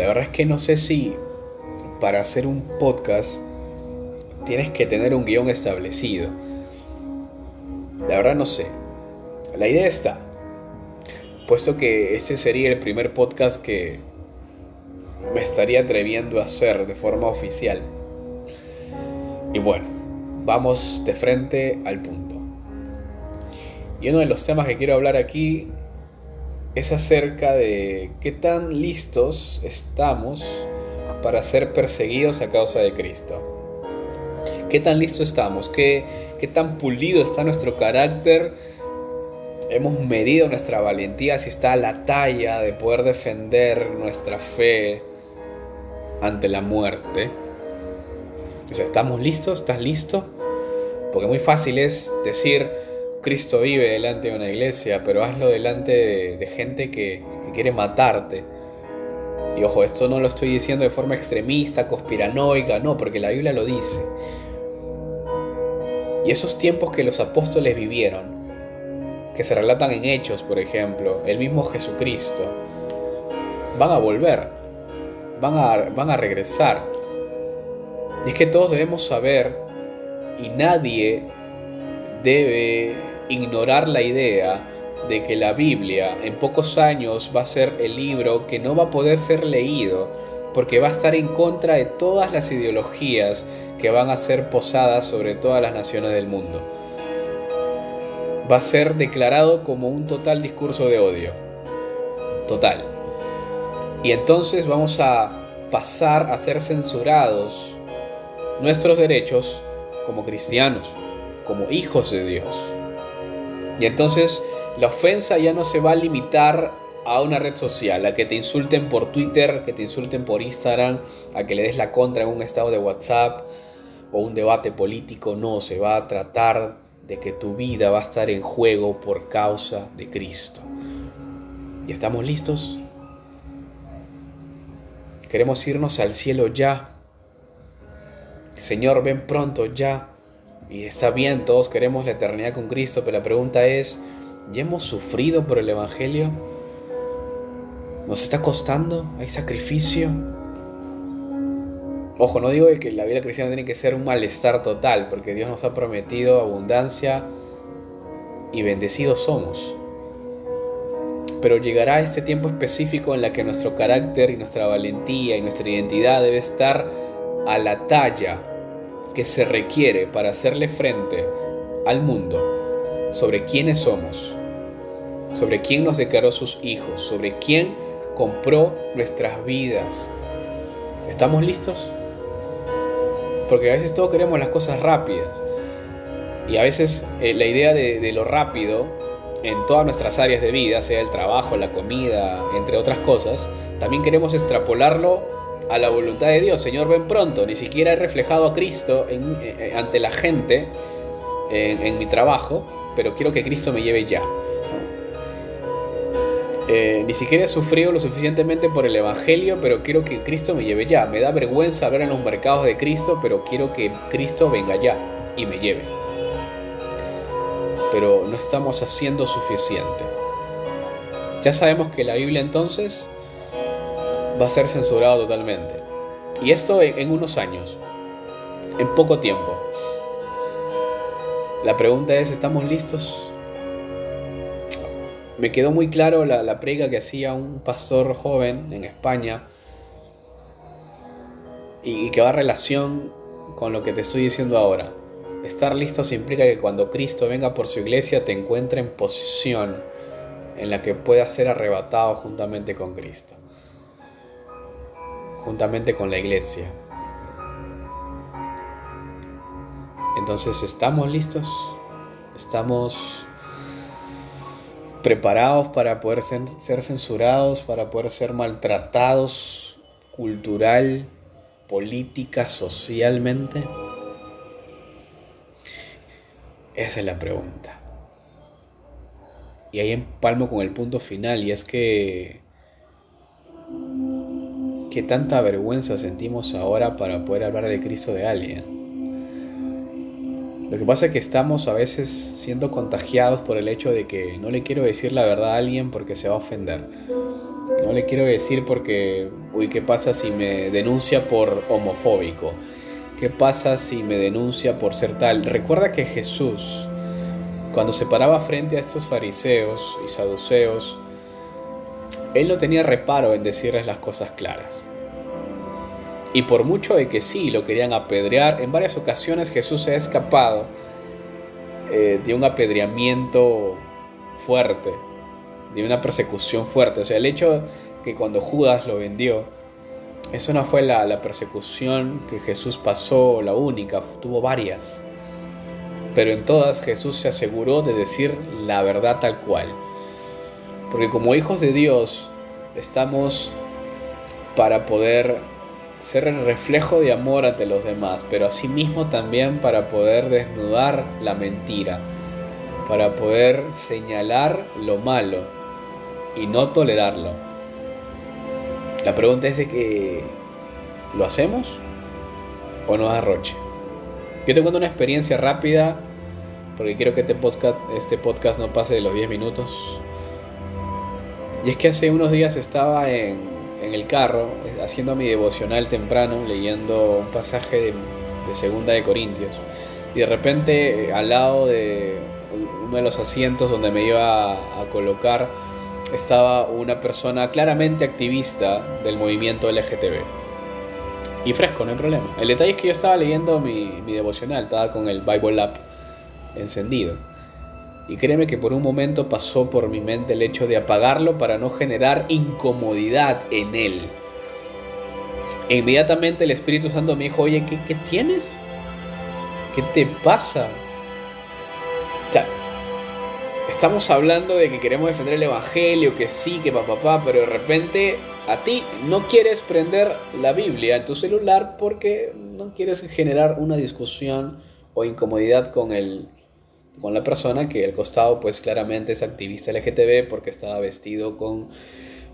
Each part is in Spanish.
La verdad es que no sé si para hacer un podcast tienes que tener un guion establecido. La verdad no sé. La idea está. Puesto que este sería el primer podcast que me estaría atreviendo a hacer de forma oficial. Y bueno, vamos de frente al punto. Y uno de los temas que quiero hablar aquí es acerca de qué tan listos estamos para ser perseguidos a causa de Cristo. ¿Qué tan listos estamos? ¿Qué, ¿Qué tan pulido está nuestro carácter? Hemos medido nuestra valentía, si está a la talla de poder defender nuestra fe ante la muerte. ¿estamos listos? ¿Estás listo? Porque muy fácil es decir, Cristo vive delante de una iglesia, pero hazlo delante de, gente que, quiere matarte. Y ojo, esto no lo estoy diciendo de forma extremista, conspiranoica, no, porque la Biblia lo dice. Y esos tiempos que los apóstoles vivieron, que se relatan en Hechos, por ejemplo, el mismo Jesucristo, van a volver, van a, van a regresar. Y es que todos debemos saber, y nadie debe ignorar la idea de que la Biblia en pocos años va a ser el libro que no va a poder ser leído porque va a estar en contra de todas las ideologías que van a ser posadas sobre todas las naciones del mundo. Va a ser declarado como un total discurso de odio. Total. Y entonces vamos a pasar a ser censurados nuestros derechos como cristianos, como hijos de Dios. Y entonces la ofensa ya no se va a limitar a una red social, a que te insulten por Twitter, que te insulten por Instagram, a que le des la contra en un estado de WhatsApp o un debate político, no, se va a tratar de que tu vida va a estar en juego por causa de Cristo. ¿Y estamos listos? Queremos irnos al cielo ya. Señor, ven pronto ya. Y está bien, todos queremos la eternidad con Cristo, pero la pregunta es, ¿ya hemos sufrido por el Evangelio? ¿Nos está costando? ¿Hay sacrificio? Ojo, no digo que la vida cristiana tiene que ser un malestar total, porque Dios nos ha prometido abundancia y bendecidos somos. Pero llegará este tiempo específico en la que nuestro carácter y nuestra valentía y nuestra identidad debe estar a la talla que se requiere para hacerle frente al mundo sobre quiénes somos, sobre quién nos declaró sus hijos, sobre quién compró nuestras vidas. ¿Estamos listos? Porque a veces todos queremos las cosas rápidas. Y a veces eh, la idea de, lo rápido en todas nuestras áreas de vida, sea el trabajo, la comida, entre otras cosas, también queremos extrapolarlo a la voluntad de Dios. Señor, ven pronto. Ni siquiera he reflejado a Cristo eh, eh, ante la gente en mi trabajo, pero quiero que Cristo me lleve ya. Eh, ni siquiera he sufrido lo suficientemente por el Evangelio, pero quiero que Cristo me lleve ya. Me da vergüenza hablar en los mercados de Cristo, pero quiero que Cristo venga ya y me lleve. Pero no estamos haciendo suficiente. Ya sabemos que la Biblia entonces va a ser censurado totalmente. Y esto en unos años, en poco tiempo. La pregunta es, ¿estamos listos? me quedó muy claro la, prega que hacía un pastor joven en España y, que va a relación con lo que te estoy diciendo ahora. Estar listos implica que cuando Cristo venga por su iglesia te encuentre en posición en la que puedas ser arrebatado juntamente con Cristo, juntamente con la iglesia. Entonces, ¿estamos listos? ¿Estamos preparados para poder ser, censurados, para poder ser maltratados cultural, política, socialmente? Esa es la pregunta. Y ahí empalmo con el punto final, y es que... ¿Qué tanta vergüenza sentimos ahora para poder hablar de Cristo de alguien? Lo que pasa es que estamos a veces siendo contagiados por el hecho de que no le quiero decir la verdad a alguien porque se va a ofender. No le quiero decir porque, uy, ¿qué pasa si me denuncia por homofóbico? ¿Qué pasa si me denuncia por ser tal? Recuerda que Jesús, cuando se paraba frente a estos fariseos y saduceos, él no tenía reparo en decirles las cosas claras. Y por mucho de que sí lo querían apedrear, en varias ocasiones Jesús se ha escapado eh, de un apedreamiento fuerte, de una persecución fuerte. O sea, el hecho que cuando Judas lo vendió, eso no fue la, la persecución que Jesús pasó, la única, tuvo varias. Pero en todas Jesús se aseguró de decir la verdad tal cual. Porque como hijos de Dios estamos para poder ser el reflejo de amor ante los demás, pero asimismo también para poder desnudar la mentira, para poder señalar lo malo y no tolerarlo. La pregunta es que ¿lo hacemos o nos arroche? Yo te cuento una experiencia rápida porque quiero que este podcast, este podcast no pase de los 10 minutos. Y es que hace unos días estaba en, el carro haciendo mi devocional temprano, leyendo un pasaje de, Segunda de Corintios. Y de repente al lado de uno de los asientos donde me iba a, colocar estaba una persona claramente activista del movimiento LGTB. Y fresco, no hay problema. El detalle es que yo estaba leyendo mi, mi devocional, estaba con el Bible App encendido. Y créeme que por un momento pasó por mi mente el hecho de apagarlo para no generar incomodidad en él. Inmediatamente el Espíritu Santo me dijo, oye, ¿qué, qué tienes? ¿Qué te pasa? O sea, estamos hablando de que queremos defender el Evangelio, que sí, que papá, papá, pero de repente a ti no quieres prender la Biblia en tu celular porque no quieres generar una discusión o incomodidad con el, con la persona que al costado pues claramente es activista LGTB porque estaba vestido con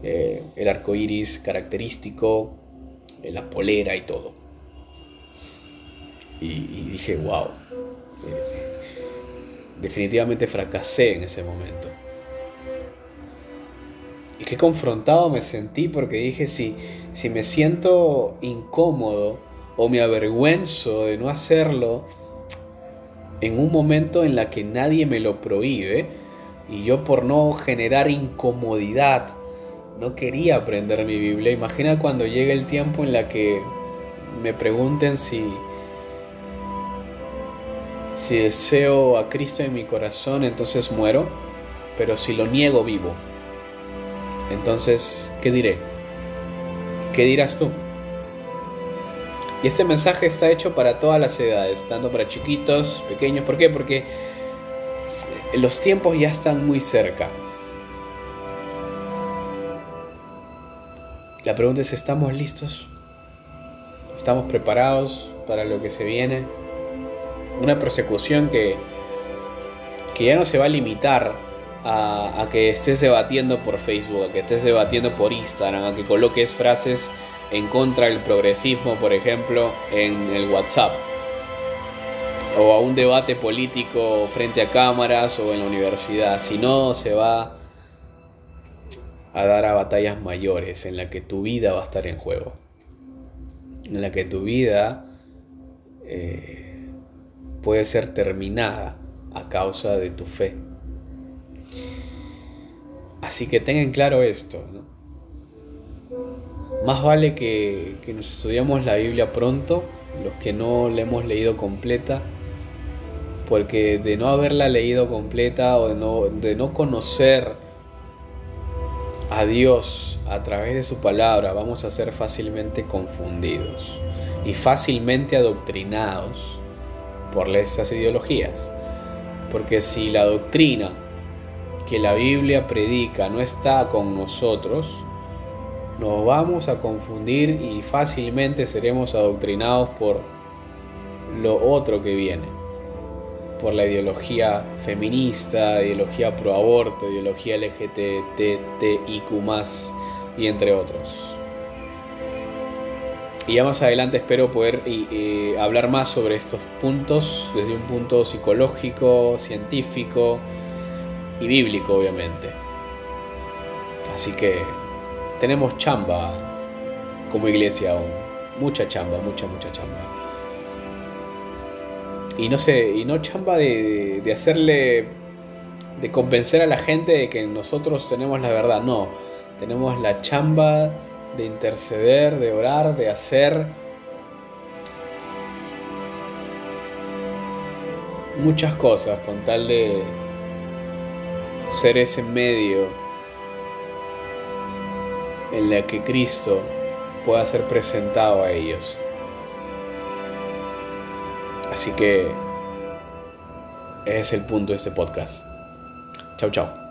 eh, el arco iris característico, eh, la polera y todo. Y, dije, wow, eh, definitivamente fracasé en ese momento. Y qué confrontado me sentí porque dije, si, si me siento incómodo o me avergüenzo de no hacerlo, en un momento en la que nadie me lo prohíbe y yo por no generar incomodidad no quería aprender mi Biblia. Imagina cuando llegue el tiempo en la que me pregunten si si deseo a Cristo en mi corazón, entonces muero, pero si lo niego vivo. Entonces, ¿qué diré? ¿Qué dirás tú? Y este mensaje está hecho para todas las edades, tanto para chiquitos, pequeños. ¿Por qué? Porque los tiempos ya están muy cerca. La pregunta es, ¿estamos listos? ¿Estamos preparados para lo que se viene? Una persecución que, que ya no se va a limitar a, a, que estés debatiendo por Facebook, a que estés debatiendo por Instagram, a que coloques frases en contra del progresismo, por ejemplo, en el WhatsApp, o a un debate político frente a cámaras o en la universidad, si no se va a dar a batallas mayores en la que tu vida va a estar en juego, en la que tu vida eh, puede ser terminada a causa de tu fe. Así que tengan claro esto, ¿no? Más vale que, nos estudiamos la Biblia pronto, los que no la hemos leído completa, porque de no haberla leído completa o de no, de no conocer a Dios a través de su palabra, vamos a ser fácilmente confundidos y fácilmente adoctrinados por estas ideologías. Porque si la doctrina que la Biblia predica no está con nosotros, nos vamos a confundir y fácilmente seremos adoctrinados por lo otro que viene, por la ideología feminista, ideología pro aborto, ideología LGTTIQ y entre otros. Y ya más adelante espero poder hablar más sobre estos puntos desde un punto psicológico, científico y bíblico, obviamente. Así que tenemos chamba como iglesia aún. Mucha chamba, mucha, mucha chamba. Y no sé, y no chamba de, de hacerle, de convencer a la gente de que nosotros tenemos la verdad. No, tenemos la chamba de interceder, de orar, de hacer muchas cosas con tal de ser ese medio en la que Cristo pueda ser presentado a ellos. Así que ese es el punto de este podcast. Chao, chao.